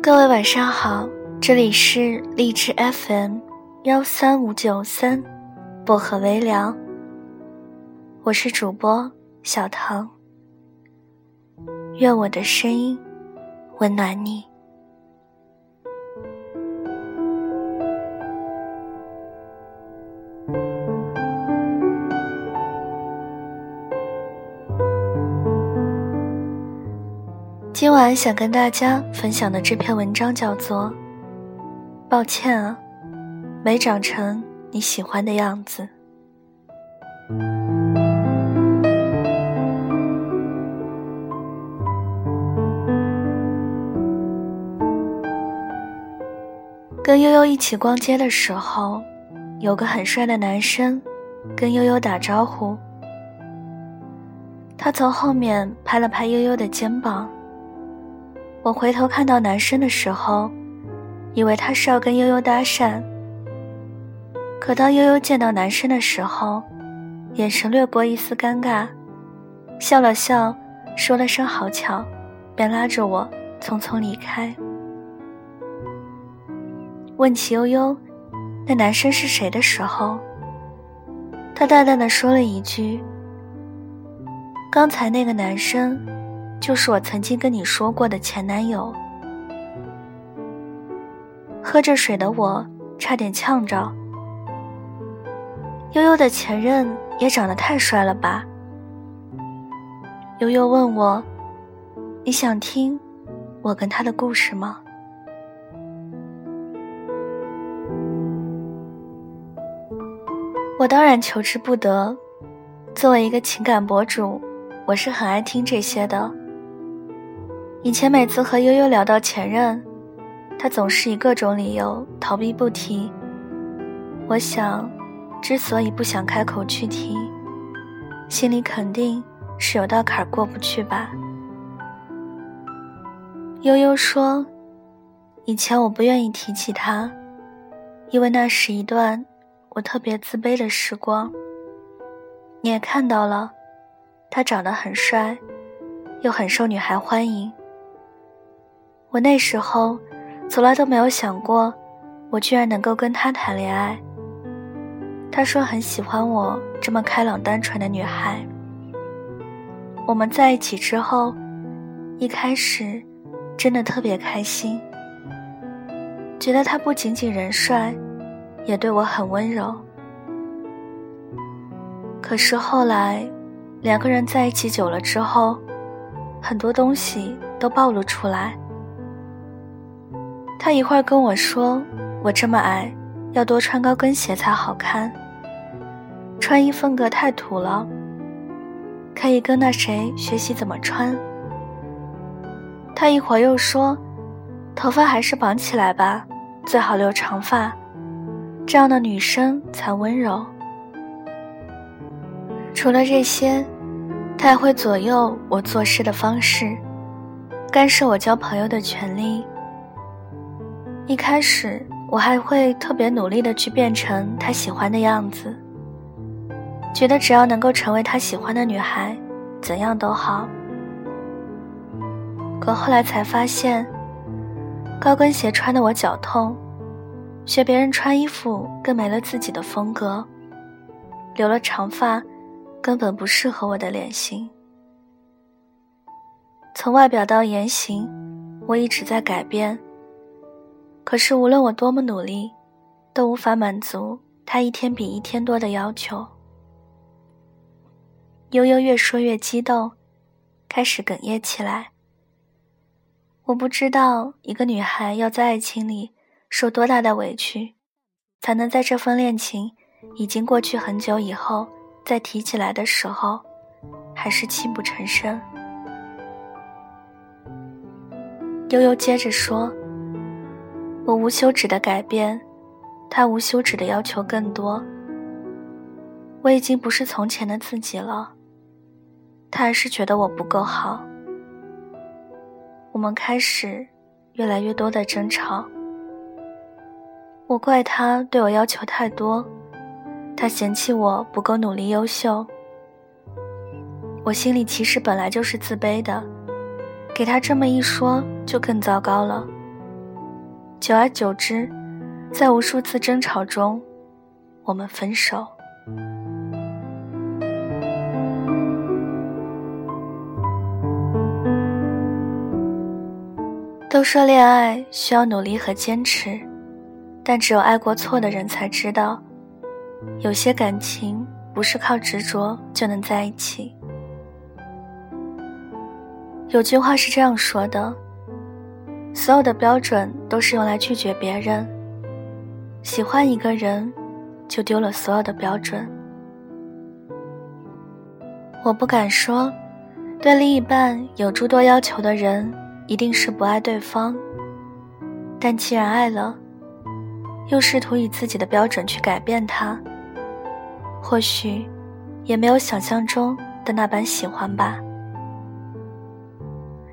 各位晚上好，这里是荔枝 FM 幺三五九三，薄荷微凉。我是主播小唐，愿我的声音温暖你。今晚想跟大家分享的这篇文章叫做《抱歉啊，没长成你喜欢的样子》。跟悠悠一起逛街的时候，有个很帅的男生跟悠悠打招呼，他从后面拍了拍悠悠的肩膀。我回头看到男生的时候，以为他是要跟悠悠搭讪。可当悠悠见到男生的时候，眼神掠过一丝尴尬，笑了笑，说了声“好巧”，便拉着我匆匆离开。问起悠悠，那男生是谁的时候，他淡淡的说了一句：“刚才那个男生。”就是我曾经跟你说过的前男友。喝着水的我差点呛着。悠悠的前任也长得太帅了吧？悠悠问我：“你想听我跟他的故事吗？”我当然求之不得。作为一个情感博主，我是很爱听这些的。以前每次和悠悠聊到前任，他总是以各种理由逃避不提。我想，之所以不想开口去提，心里肯定是有道坎过不去吧。悠悠说：“以前我不愿意提起他，因为那是一段我特别自卑的时光。你也看到了，他长得很帅，又很受女孩欢迎。”我那时候从来都没有想过，我居然能够跟他谈恋爱。他说很喜欢我这么开朗单纯的女孩。我们在一起之后，一开始真的特别开心，觉得他不仅仅人帅，也对我很温柔。可是后来，两个人在一起久了之后，很多东西都暴露出来。他一会儿跟我说：“我这么矮，要多穿高跟鞋才好看。穿衣风格太土了，可以跟那谁学习怎么穿。”他一会儿又说：“头发还是绑起来吧，最好留长发，这样的女生才温柔。”除了这些，他还会左右我做事的方式，干涉我交朋友的权利。一开始我还会特别努力的去变成他喜欢的样子，觉得只要能够成为他喜欢的女孩，怎样都好。可后来才发现，高跟鞋穿的我脚痛，学别人穿衣服更没了自己的风格，留了长发，根本不适合我的脸型。从外表到言行，我一直在改变。可是无论我多么努力，都无法满足他一天比一天多的要求。悠悠越说越激动，开始哽咽起来。我不知道一个女孩要在爱情里受多大的委屈，才能在这份恋情已经过去很久以后再提起来的时候，还是泣不成声。悠悠接着说。我无休止的改变，他无休止的要求更多。我已经不是从前的自己了，他还是觉得我不够好。我们开始越来越多的争吵。我怪他对我要求太多，他嫌弃我不够努力优秀。我心里其实本来就是自卑的，给他这么一说，就更糟糕了。久而久之，在无数次争吵中，我们分手。都说恋爱需要努力和坚持，但只有爱过错的人才知道，有些感情不是靠执着就能在一起。有句话是这样说的：所有的标准都是用来拒绝别人，喜欢一个人，就丢了所有的标准。我不敢说，对另一半有诸多要求的人。一定是不爱对方，但既然爱了，又试图以自己的标准去改变他，或许也没有想象中的那般喜欢吧。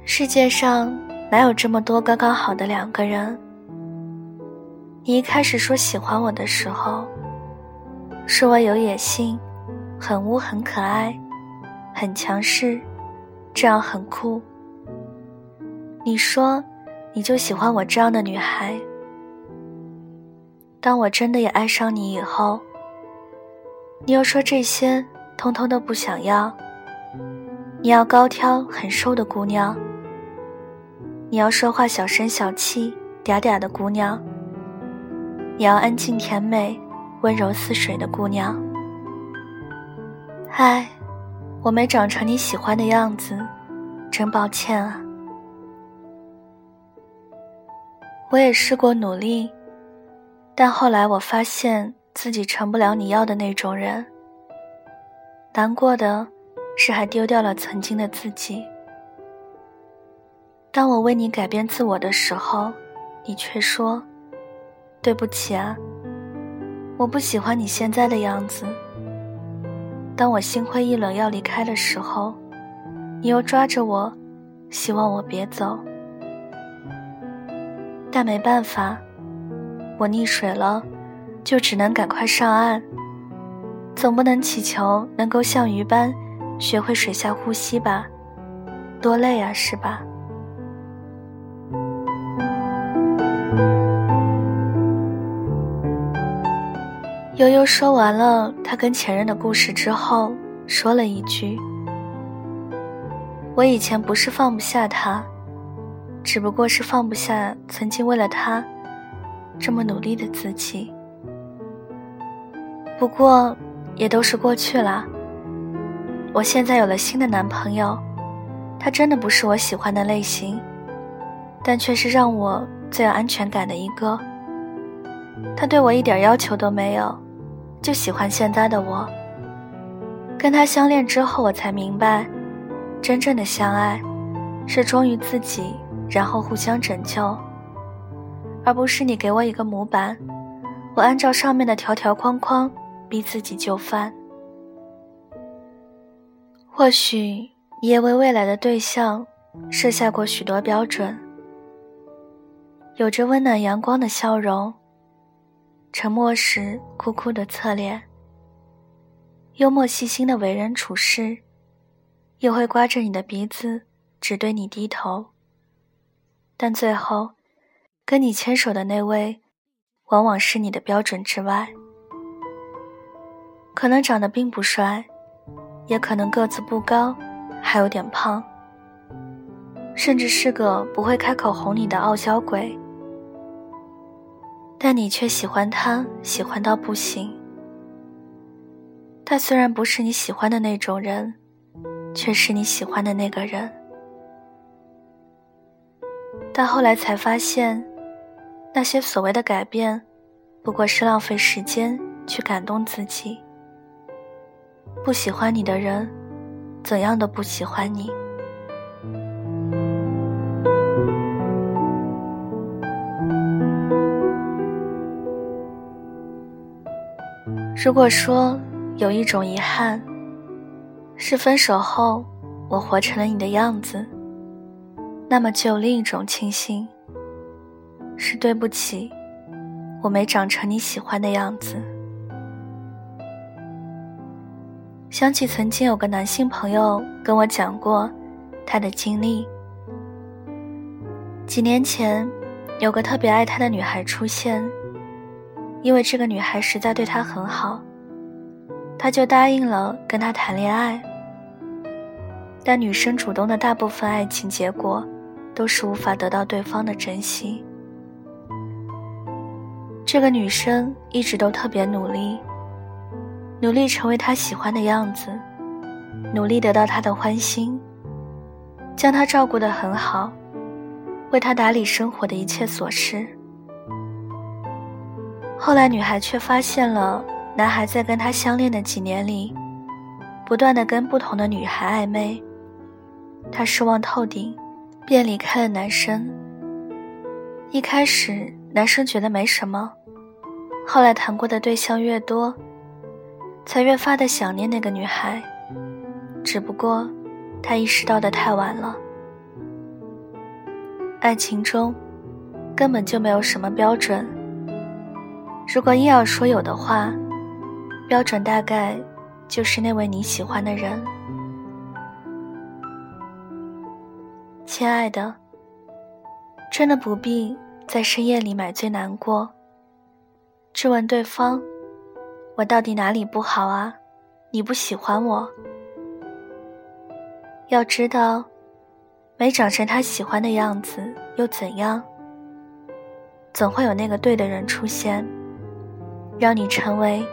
世界上哪有这么多刚刚好的两个人？你一开始说喜欢我的时候，说我有野心，很污，很可爱，很强势，这样很酷。你说，你就喜欢我这样的女孩。当我真的也爱上你以后，你又说这些通通都不想要。你要高挑很瘦的姑娘，你要说话小声小气嗲嗲的姑娘，你要安静甜美温柔似水的姑娘。唉，我没长成你喜欢的样子，真抱歉啊。我也试过努力，但后来我发现自己成不了你要的那种人。难过的是，还丢掉了曾经的自己。当我为你改变自我的时候，你却说：“对不起啊，我不喜欢你现在的样子。”当我心灰意冷要离开的时候，你又抓着我，希望我别走。但没办法，我溺水了，就只能赶快上岸。总不能祈求能够像鱼般学会水下呼吸吧？多累啊，是吧？悠悠说完了他跟前任的故事之后，说了一句：“我以前不是放不下他。”只不过是放不下曾经为了他这么努力的自己。不过也都是过去了。我现在有了新的男朋友，他真的不是我喜欢的类型，但却是让我最有安全感的一个。他对我一点要求都没有，就喜欢现在的我。跟他相恋之后，我才明白，真正的相爱是忠于自己。然后互相拯救，而不是你给我一个模板，我按照上面的条条框框逼自己就范。或许你也为未来的对象设下过许多标准，有着温暖阳光的笑容，沉默时酷酷的侧脸，幽默细心的为人处事，又会刮着你的鼻子只对你低头。但最后，跟你牵手的那位，往往是你的标准之外。可能长得并不帅，也可能个子不高，还有点胖，甚至是个不会开口哄你的傲娇鬼。但你却喜欢他，喜欢到不行。他虽然不是你喜欢的那种人，却是你喜欢的那个人。但后来才发现，那些所谓的改变，不过是浪费时间去感动自己。不喜欢你的人，怎样都不喜欢你。如果说有一种遗憾，是分手后我活成了你的样子。那么就有另一种庆幸，是对不起，我没长成你喜欢的样子。想起曾经有个男性朋友跟我讲过他的经历。几年前，有个特别爱他的女孩出现，因为这个女孩实在对他很好，他就答应了跟她谈恋爱。但女生主动的大部分爱情结果，都是无法得到对方的真心。这个女生一直都特别努力，努力成为他喜欢的样子，努力得到他的欢心，将他照顾得很好。为他打理生活的一切琐事。后来，女孩却发现了男孩在跟她相恋的几年里，不断的跟不同的女孩暧昧。她失望透顶，便离开了男生。一开始，男生觉得没什么，后来谈过的对象越多，才越发的想念那个女孩。只不过，他意识到的太晚了。爱情中，根本就没有什么标准。如果硬要说有的话，标准大概就是那位你喜欢的人。亲爱的，真的不必在深夜里买醉难过，质问对方：“我到底哪里不好啊？你不喜欢我？”要知道。没长成他喜欢的样子又怎样？总会有那个对的人出现，让你成为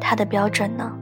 他的标准呢。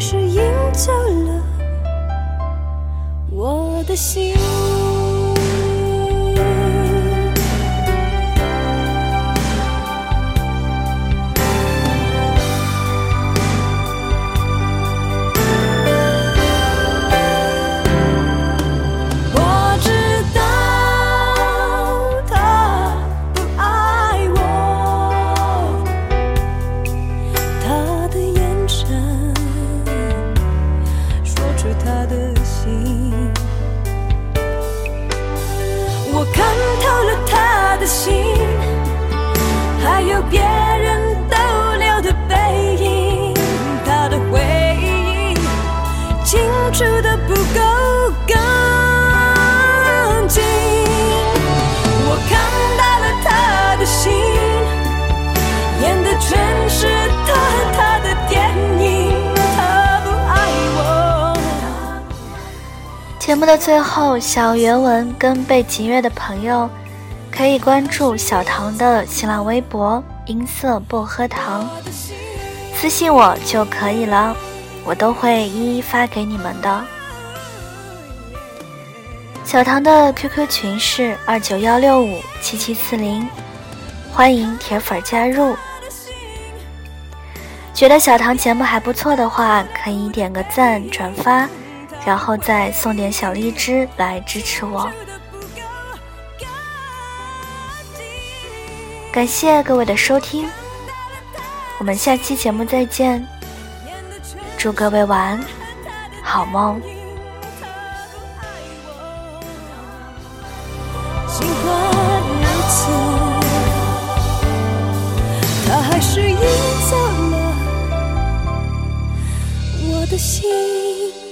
是赢走了我的心。住的不够干净。我看到了他的心演的全是他和她的电影。他不爱我。节目的最后想要原文跟背景音乐的朋友可以关注小唐的新浪微博音色薄荷糖私信我就可以了。我都会一一发给你们的。小唐的 QQ 群是二九幺六五七七四零，欢迎铁粉加入。觉得小唐节目还不错的话，可以点个赞、转发，然后再送点小荔枝来支持我。感谢各位的收听，我们下期节目再见。祝各位晚安，好梦。心。